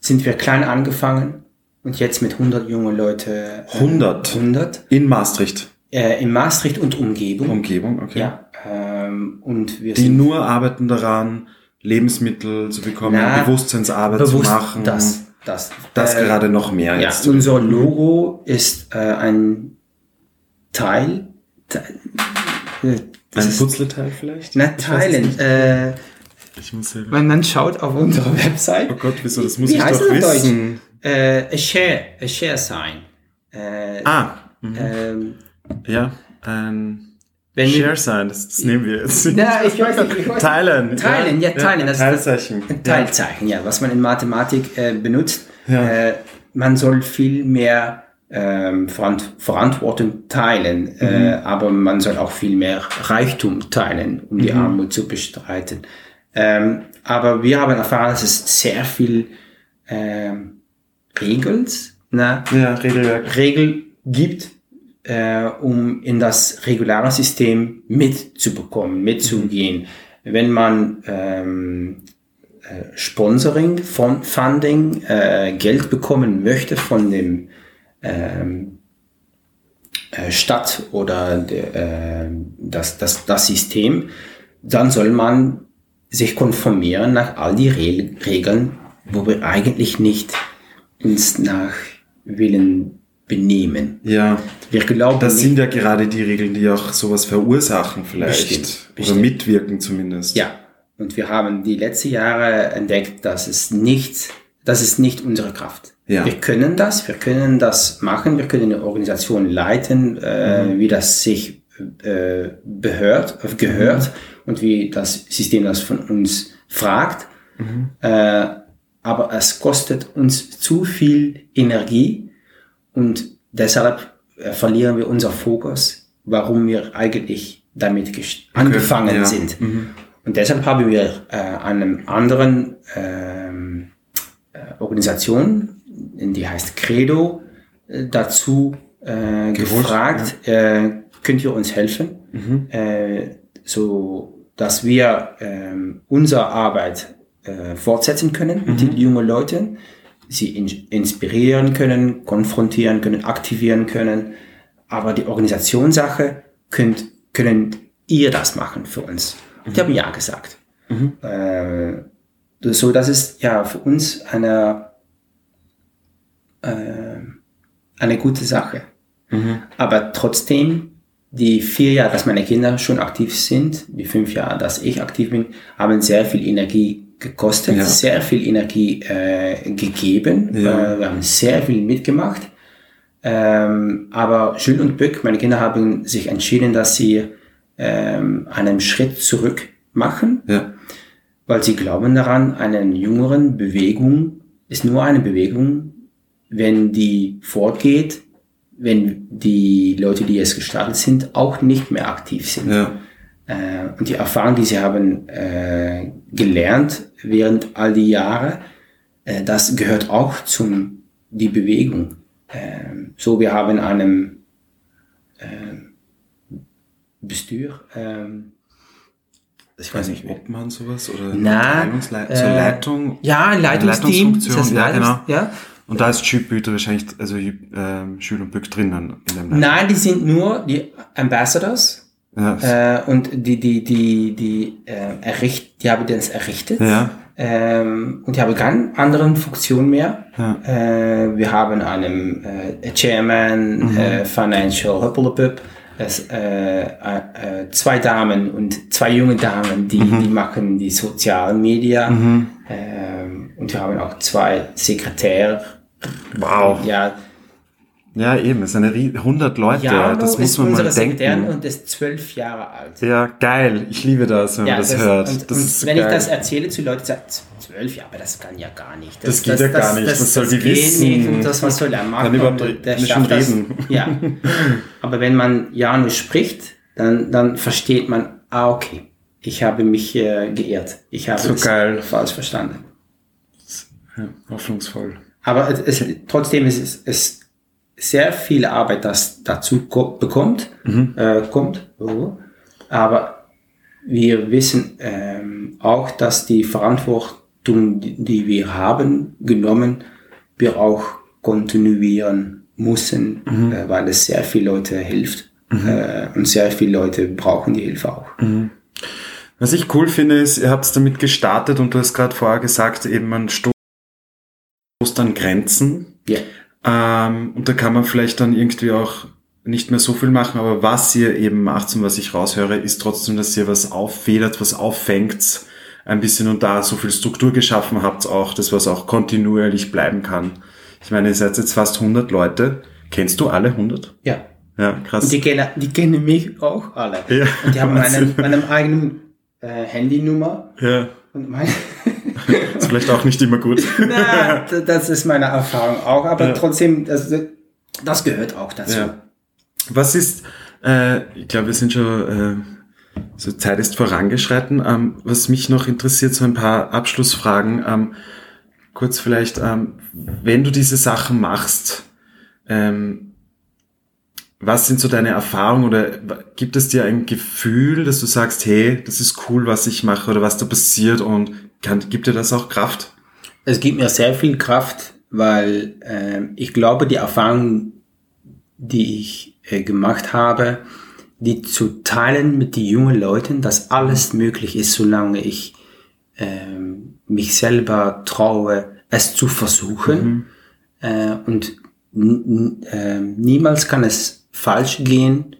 sind wir klein angefangen und jetzt mit 100 junge Leute. Äh, 100? 100 In Maastricht. äh, in Maastricht und Umgebung. Umgebung, okay. Ja. Ähm, und wir Die sind nur arbeiten daran, Lebensmittel zu bekommen, Na, Bewusstseinsarbeit bewusst zu machen. das. Das, Das äh, gerade noch mehr Ja, jetzt. unser Logo ist äh, ein Teil. Te äh, Ein Putzleteil vielleicht? na, Teilen. Äh, Ich muss selber. wenn man schaut auf unsere Website, Oh Gott, wieso? Das muss Wie ich heißt doch das wissen. äh, a share, a share sign. Äh, Ah, mhm. ähm, ja. Ein wenn wir- Share sein, das, das nehmen wir jetzt. Na, ich weiß nicht, ich weiß Teilen. Teilen, ja, teilen, ein das- Teilzeichen. Ein Teilzeichen, ja, was man in Mathematik äh, benutzt. Ja. Äh, man soll viel mehr ähm, Verant Verantwortung teilen, äh, Mhm. aber man soll auch viel mehr Reichtum teilen, um Mhm. die Armut zu bestreiten. Ähm, aber wir haben erfahren, dass es sehr viel ähm, Regels, na, Ja, Regelwerk. Regel gibt, äh, um in das reguläre System mitzubekommen, mitzugehen. Wenn man ähm, äh, Sponsoring, von Funding, äh, Geld bekommen möchte von dem ähm, äh, Stadt oder der, äh, das, das, das System, dann soll man sich konformieren nach all die Re Regeln, wo wir eigentlich nicht uns nach Willen benehmen. Ja, Wir glauben das sind ja gerade die Regeln, die auch sowas verursachen vielleicht. Bestimmt, Oder bestimmt. mitwirken zumindest. ja. Und wir haben die letzten Jahre entdeckt, dass es nicht, das ist nicht unsere Kraft. Ja. Wir können das, wir können das machen, wir können eine Organisation leiten, äh, Mhm. wie das sich äh, behört, gehört Mhm. Und wie das System das von uns fragt. Mhm. Äh, aber es kostet uns zu viel Energie und deshalb äh, verlieren wir unser Fokus, warum wir eigentlich damit angefangen ja. sind. Mhm. Und deshalb haben wir äh, einem anderen ähm, äh, Organisation, die heißt Credo, äh, dazu äh, gefragt, äh, könnt ihr uns helfen, Mhm. äh, so dass wir ähm, unsere Arbeit äh, fortsetzen können mit den jungen Leuten, sie in, inspirieren können, konfrontieren können, aktivieren können, aber die Organisationssache könnt, können ihr das machen für uns. Und die haben ja gesagt. Äh, so, das ist ja für uns eine, äh, eine gute Sache. Aber trotzdem, die vier Jahre, dass meine Kinder schon aktiv sind, die fünf Jahre, dass ich aktiv bin, haben sehr viel Energie gekostet, Ja. sehr viel Energie äh, gegeben. Ja. Äh, wir haben sehr viel mitgemacht. Ähm, aber Jules und Böck, meine Kinder haben sich entschieden, dass sie ähm, einen Schritt zurück machen, Ja. weil sie glauben daran, eine jüngeren Bewegung ist nur eine Bewegung, wenn die fortgeht, wenn die Leute, die es gestartet sind, auch nicht mehr aktiv sind. Ja. Äh, und die Erfahrung, die sie haben äh, gelernt während all die Jahre, äh, das gehört auch zum die Bewegung. Ähm, so, wir haben einem ähm, Bestuur, ähm, ich weiß nicht mehr. Obmann sowas oder Na, Abteilungslei- äh, so Leitung. Ja, ein Leitungsteam. Leitungsfunktion, das ja, Leitungs- genau. Ja? Und da ist Schülbüter wahrscheinlich, also ähm, Schül und Bück drinnen in dem Leitung. Nein, die sind nur die Ambassadors Ja. äh, und die, die, die, die, äh, erricht, die haben das errichtet. ja. Ähm, und die haben keine anderen Funktion mehr. Ja. Äh, wir haben einen äh, Chairman, Mhm. äh, Financial Hupplepup, es, äh, äh, äh, zwei Damen und zwei junge Damen, die, Mhm. die machen die sozialen Media. Ähm, und wir haben auch zwei Sekretäre. Wow. Ja, Ja, eben, es sind eine rie- 100 Leute, Jano das muss ist man mal denken. und ist zwölf Jahre alt. Ja, geil. Ich liebe das, wenn man das, hört. Und, das und wenn geil. ich das erzähle zu Leuten, sagen zwölf, ja, aber das kann ja gar nicht. Das geht ja gar nicht. Was soll die geht wissen? Nicht. Und das, was soll er machen? Kann überhaupt Und der nicht schon das. reden. Ja. Aber wenn man Jano spricht, dann, dann versteht man, ah, okay, ich habe mich äh, geirrt. Ich habe So es geil. falsch verstanden. ja, hoffnungsvoll. Aber es, es, trotzdem ist es, es sehr viel Arbeit, das dazu ko- bekommt, Mhm. äh, kommt. Aber wir wissen ähm, auch, dass die Verantwortung, die, wir haben, genommen, wir auch kontinuieren müssen, Mhm. äh, weil es sehr viele Leute hilft. Äh, und sehr viele Leute brauchen die Hilfe auch. Was ich cool finde, ist, ihr habt damit gestartet und du hast gerade vorher gesagt, eben man stoßt an Grenzen. Ja. Ähm, und da kann man vielleicht dann irgendwie auch nicht mehr so viel machen, aber was ihr eben macht und was ich raushöre, ist trotzdem, dass ihr was auffedert, was auffängt ein bisschen und da so viel Struktur geschaffen habt auch, das was auch kontinuierlich bleiben kann. Ich meine, ihr seid jetzt fast 100 Leute. Kennst du alle 100? Ja. Ja, Und krass. die kennen, die kennen mich auch alle. Ja, Und die haben Wahnsinn. meine, meine eigene äh, Handynummer Ja, und meine ist vielleicht auch nicht immer gut. Na, das ist meine Erfahrung auch, aber Ja. trotzdem, das, das gehört auch dazu. Ja. Was ist, äh, ich glaube, wir sind schon, äh, so Zeit ist vorangeschritten. Ähm, was mich noch interessiert, so ein paar Abschlussfragen. Ähm, kurz vielleicht, ähm, wenn du diese Sachen machst, ähm, was sind so deine Erfahrungen oder gibt es dir ein Gefühl, dass du sagst, hey, das ist cool, was ich mache oder was da passiert und kann, gibt dir das auch Kraft? Es gibt mir sehr viel Kraft, weil ähm, ich glaube, die Erfahrung, die ich äh, gemacht habe, die zu teilen mit den jungen Leuten, dass alles möglich ist, solange ich ähm, mich selber traue, es zu versuchen. Äh, und n- n- äh, niemals kann es falsch gehen,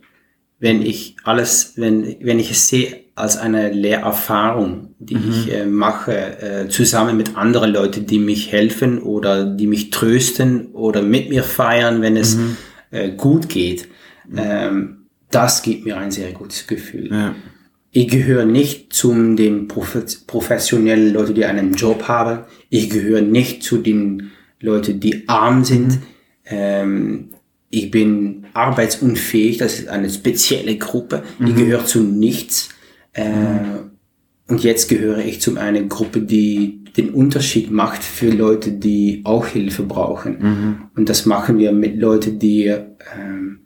wenn ich alles, wenn, wenn ich es sehe als eine Lehrerfahrung, die ich äh, mache, äh, zusammen mit anderen Leuten, die mich helfen oder die mich trösten oder mit mir feiern, wenn es äh, gut geht. Ähm, das gibt mir ein sehr gutes Gefühl. Ja. Ich gehöre nicht zum den Profe- professionellen Leute, die einen Job haben. Ich gehöre nicht zu den Leuten, die arm sind. Ähm, ich bin arbeitsunfähig. Das ist eine spezielle Gruppe. Ich gehöre zu nichts. Äh, und jetzt gehöre ich zu einer Gruppe, die den Unterschied macht für Leute, die auch Hilfe brauchen. Und das machen wir mit Leuten, die ähm,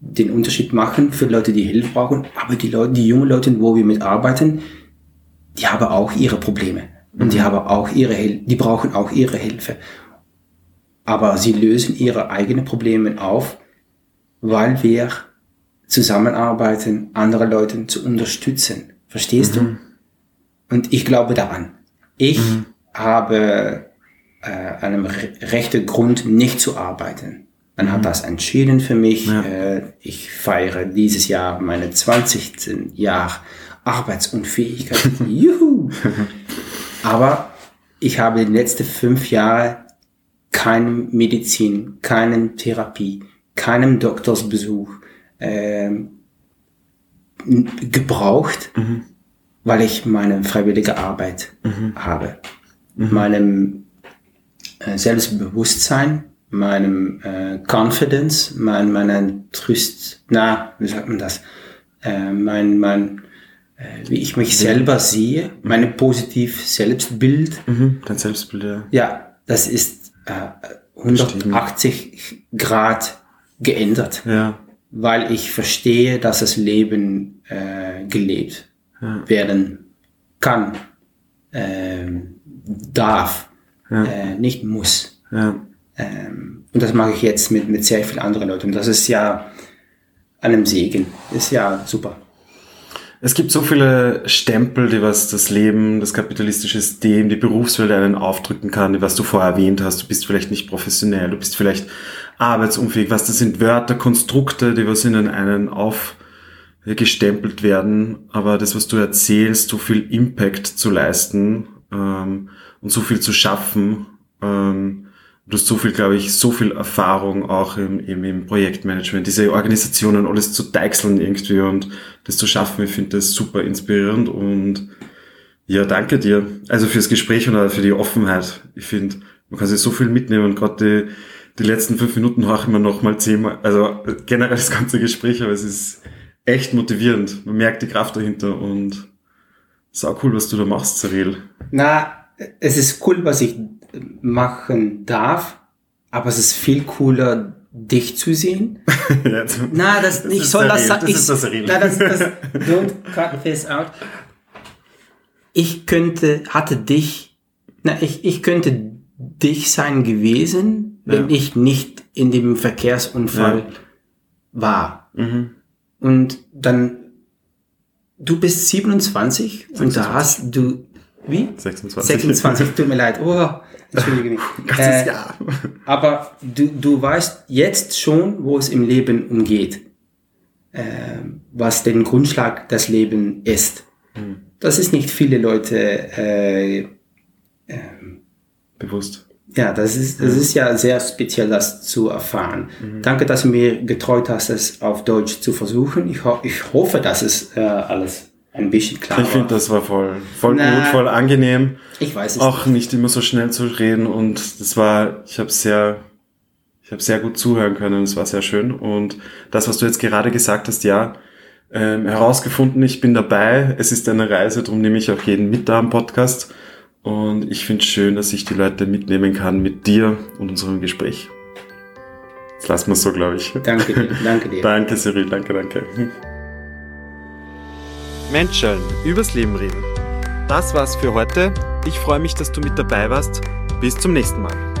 den Unterschied machen für Leute, die Hilfe brauchen. Aber die Leute, die jungen Leute, wo wir mitarbeiten, die haben auch ihre Probleme. Und die haben auch ihre Hilfe, die brauchen auch ihre Hilfe. Aber sie lösen ihre eigenen Probleme auf, weil wir zusammenarbeiten, andere Leute zu unterstützen. Verstehst du? Und ich glaube daran. Ich habe äh, einen re rechten Grund, nicht zu arbeiten. Man hat das entschieden für mich. Äh, ich feiere dieses Jahr meine 20. Jahr Arbeitsunfähigkeit. Juhu! Aber ich habe die letzten fünf Jahre keine Medizin, keine Therapie, keinen Doktorsbesuch n- gebraucht, weil ich meine freiwillige Arbeit habe. Meinem äh, Selbstbewusstsein, meinem äh, Confidence, mein, meinen Tröst, na, wie sagt man das? Äh, mein, mein, äh, wie ich mich selber sehe, meine positiv Selbstbild, Mhm. Dein Selbstbild, ja. ja, das ist äh, 180 Grad geändert, Ja. weil ich verstehe, dass das Leben äh, gelebt werden kann, ähm, darf, äh, nicht muss. Ja. Ähm, und das mache ich jetzt mit, mit sehr vielen anderen Leuten. Und das ist ja einem Segen. Ist ja super. Es gibt so viele Stempel, die was das Leben, das kapitalistische System, die Berufswelt einen aufdrücken kann, die was du vorher erwähnt hast. Du bist vielleicht nicht professionell, du bist vielleicht arbeitsunfähig. Was das sind Wörter, Konstrukte, die was in einen aufgestempelt werden. Aber das, was du erzählst, so viel Impact zu leisten ähm, und so viel zu schaffen, ähm, du hast so viel, glaube ich, so viel Erfahrung auch im, im, im Projektmanagement, diese Organisationen alles zu deichseln irgendwie und das zu schaffen. Ich finde das super inspirierend und ja, danke dir. Also fürs Gespräch und auch für die Offenheit. Ich finde, man kann sich so viel mitnehmen gerade die, die letzten fünf Minuten höre ich mir noch mal zehnmal, also generell das ganze Gespräch, aber es ist echt motivierend. Man merkt die Kraft dahinter und sau cool, was du da machst, Cyril. Na, es ist cool, was ich machen darf, aber es ist viel cooler, dich zu sehen. Ja, Na, das, ich ist soll das sagen. das ich- ist das Real. Na, das, das, don't cut this out. ich könnte, hatte dich, na, ich, ich könnte dich sein gewesen, wenn Ja. ich nicht in dem Verkehrsunfall Ja. war. Mhm. Und dann, du bist 27 und da hast du, wie? 26. 26, tut mir leid. Oh, entschuldige mich. Ganzes Äh, Jahr. aber du, du weißt jetzt schon, wo es im Leben umgeht. Ähm, was den Grundschlag des Lebens ist. Das ist nicht viele Leute, äh, Bewusst. ja, das ist, das ist ja sehr speziell, das zu erfahren. Danke, dass du mir getreut hast, es auf Deutsch zu versuchen. Ich, ho ich hoffe, dass es äh, alles ein bisschen klar Ich finde, das war voll, voll Na. gut, voll angenehm. Ich weiß es Auch nicht immer so schnell zu reden und das war, ich habe sehr, ich habe sehr gut zuhören können. Es war sehr schön und das, was du jetzt gerade gesagt hast, ja, ähm, herausgefunden, ich bin dabei. Es ist eine Reise, darum nehme ich auch jeden mit da am Podcast und ich finde es schön, dass ich die Leute mitnehmen kann mit dir und unserem Gespräch. Jetzt lassen wir es so, glaube ich. Danke dir, danke dir. Danke, Cyril, danke, danke. Menschen, übers Leben reden. Das war's für heute. Ich freue mich, dass du mit dabei warst. Bis zum nächsten Mal.